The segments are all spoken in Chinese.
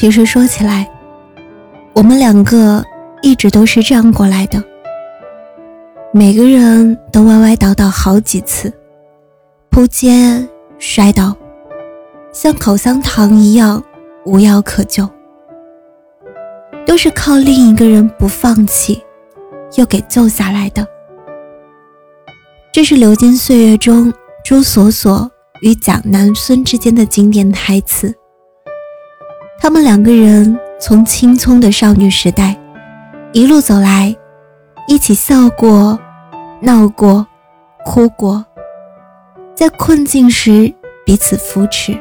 其实说起来，我们两个一直都是这样过来的。每个人都歪歪倒倒好几次，扑街、摔倒，像口香糖一样无药可救，都是靠另一个人不放弃，又给救下来的。这是流金岁月中朱锁锁与蒋南孙之间的经典台词。他们两个人从青葱的少女时代一路走来，一起笑过、闹过、哭过，在困境时彼此扶持，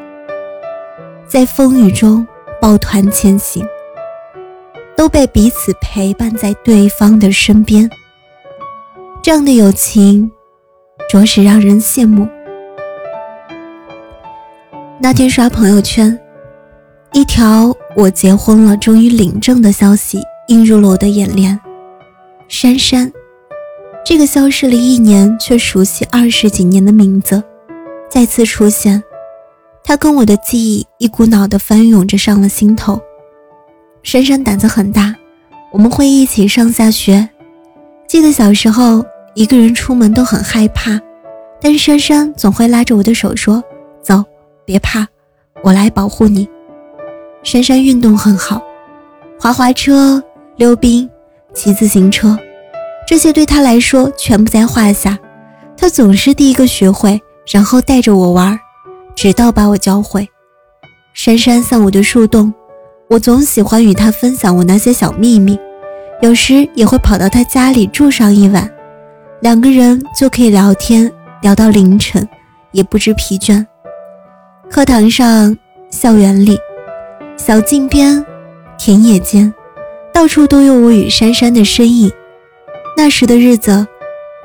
在风雨中抱团前行，都被彼此陪伴在对方的身边。这样的友情，着实让人羡慕。那天刷朋友圈。一条我结婚了，终于领证的消息映入了我的眼帘。珊珊，这个消失了一年却熟悉二十几年的名字，再次出现。她跟我的记忆一股脑的翻涌着上了心头。珊珊胆子很大，我们会一起上下学。记得小时候一个人出门都很害怕，但珊珊总会拉着我的手说：“走，别怕，我来保护你。”珊珊运动很好，滑滑车、溜冰、骑自行车，这些对她来说全不在话下。她总是第一个学会，然后带着我玩，直到把我教会。珊珊像我的树洞，我总喜欢与她分享我那些小秘密，有时也会跑到她家里住上一晚，两个人就可以聊天聊到凌晨，也不知疲倦。课堂上，校园里。小径边，田野间，到处都有我与珊珊的身影。那时的日子，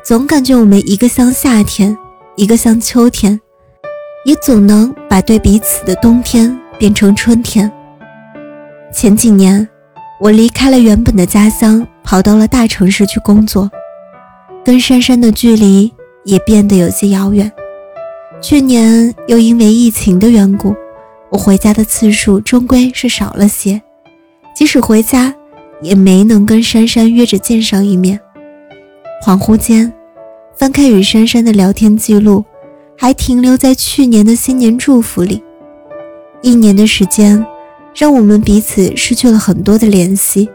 总感觉我们一个像夏天，一个像秋天，也总能把对彼此的冬天变成春天。前几年，我离开了原本的家乡，跑到了大城市去工作，跟珊珊的距离也变得有些遥远。去年又因为疫情的缘故。我回家的次数终归是少了些，即使回家，也没能跟珊珊约着见上一面。恍惚间，翻开与珊珊的聊天记录，还停留在去年的新年祝福里。一年的时间，让我们彼此失去了很多的联系，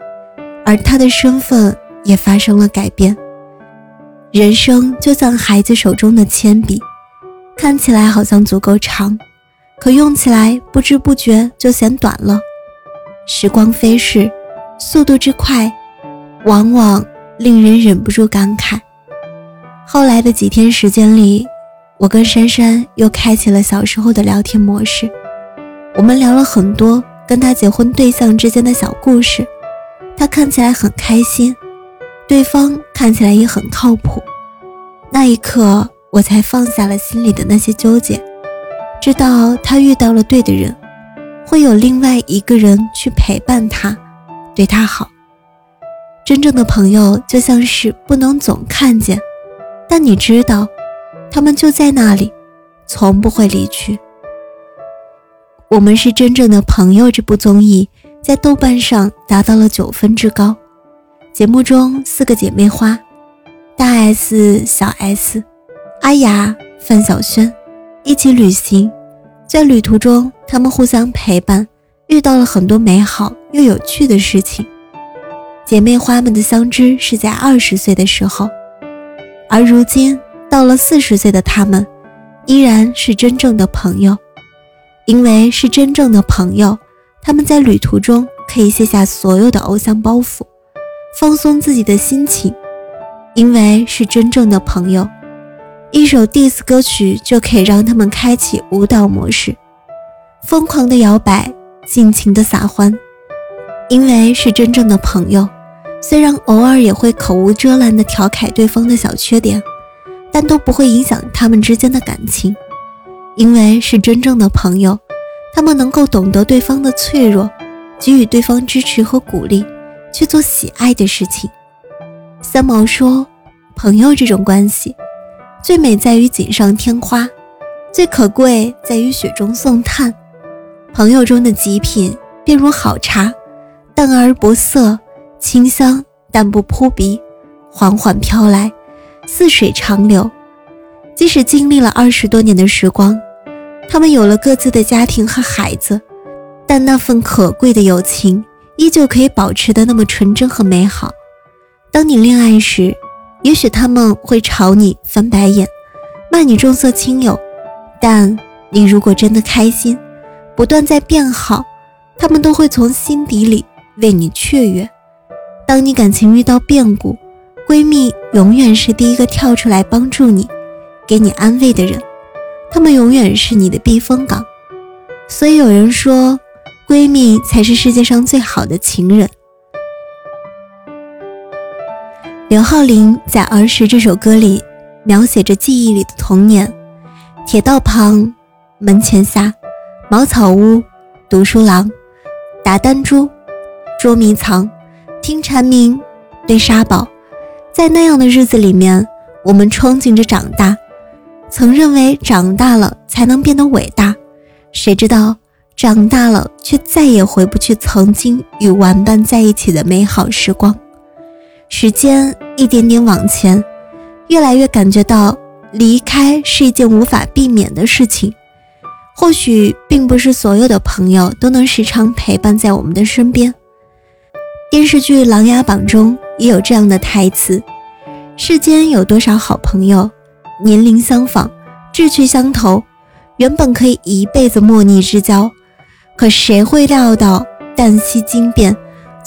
而他的身份也发生了改变。人生就像孩子手中的铅笔，看起来好像足够长。可用起来不知不觉就嫌短了。时光飞逝，速度之快，往往令人忍不住感慨。后来的几天时间里，我跟珊珊又开启了小时候的聊天模式。我们聊了很多跟他结婚对象之间的小故事，他看起来很开心，对方看起来也很靠谱。那一刻，我才放下了心里的那些纠结。知道他遇到了对的人，会有另外一个人去陪伴他，对他好。真正的朋友就像是不能总看见，但你知道，他们就在那里，从不会离去。我们是真正的朋友。这部综艺在豆瓣上达到了九分之高。节目中四个姐妹花，大 S、小 S、阿雅、范晓萱。一起旅行，在旅途中，他们互相陪伴，遇到了很多美好又有趣的事情。姐妹花们的相知是在二十岁的时候，而如今到了四十岁的她们，依然是真正的朋友。因为是真正的朋友，他们在旅途中可以卸下所有的偶像包袱，放松自己的心情，因为是真正的朋友。一首 diss 歌曲就可以让他们开启舞蹈模式，疯狂的摇摆，尽情的撒欢。因为是真正的朋友，虽然偶尔也会口无遮拦的调侃对方的小缺点，但都不会影响他们之间的感情。因为是真正的朋友，他们能够懂得对方的脆弱，给予对方支持和鼓励，去做喜爱的事情。三毛说：“朋友这种关系。”最美在于锦上添花，最可贵在于雪中送炭。朋友中的极品，便如好茶，淡而不涩，清香但不扑鼻，缓缓飘来，似水长流。即使经历了二十多年的时光，他们有了各自的家庭和孩子，但那份可贵的友情依旧可以保持的那么纯真和美好。当你恋爱时，也许他们会朝你翻白眼，骂你重色轻友，但你如果真的开心，不断在变好，他们都会从心底里为你雀跃。当你感情遇到变故，闺蜜永远是第一个跳出来帮助你、给你安慰的人，她们永远是你的避风港。所以有人说，闺蜜才是世界上最好的情人。刘浩林在《儿时》这首歌里描写着记忆里的童年：铁道旁、门前下、茅草屋、读书郎、打弹珠、捉迷藏、听蝉鸣、堆沙堡。在那样的日子里面，我们憧憬着长大，曾认为长大了才能变得伟大。谁知道长大了，却再也回不去曾经与玩伴在一起的美好时光。时间一点点往前，越来越感觉到离开是一件无法避免的事情。或许并不是所有的朋友都能时常陪伴在我们的身边。电视剧《琅琊榜》中也有这样的台词：“世间有多少好朋友，年龄相仿，志趣相投，原本可以一辈子莫逆之交，可谁会料到旦夕惊变，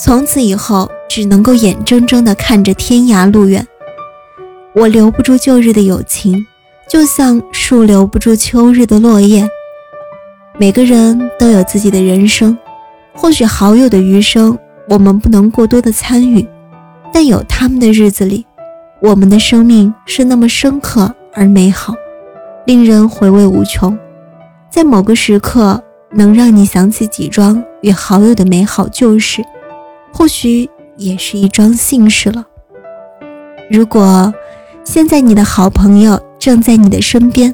从此以后。”只能够眼睁睁地看着天涯路远。我留不住旧日的友情，就像树留不住秋日的落叶。每个人都有自己的人生，或许好友的余生我们不能过多的参与，但有他们的日子里，我们的生命是那么深刻而美好，令人回味无穷。在某个时刻，能让你想起几桩与好友的美好旧事，或许。也是一桩幸事了。如果现在你的好朋友正在你的身边，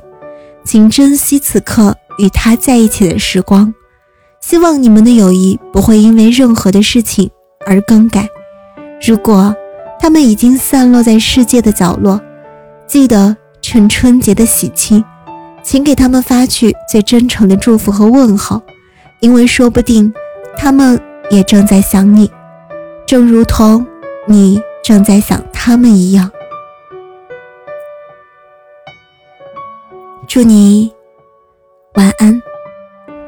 请珍惜此刻与他在一起的时光。希望你们的友谊不会因为任何的事情而更改。如果他们已经散落在世界的角落，记得趁春节的喜庆，请给他们发去最真诚的祝福和问候，因为说不定他们也正在想你。正如同你正在想他们一样，祝你晚安，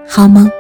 好梦。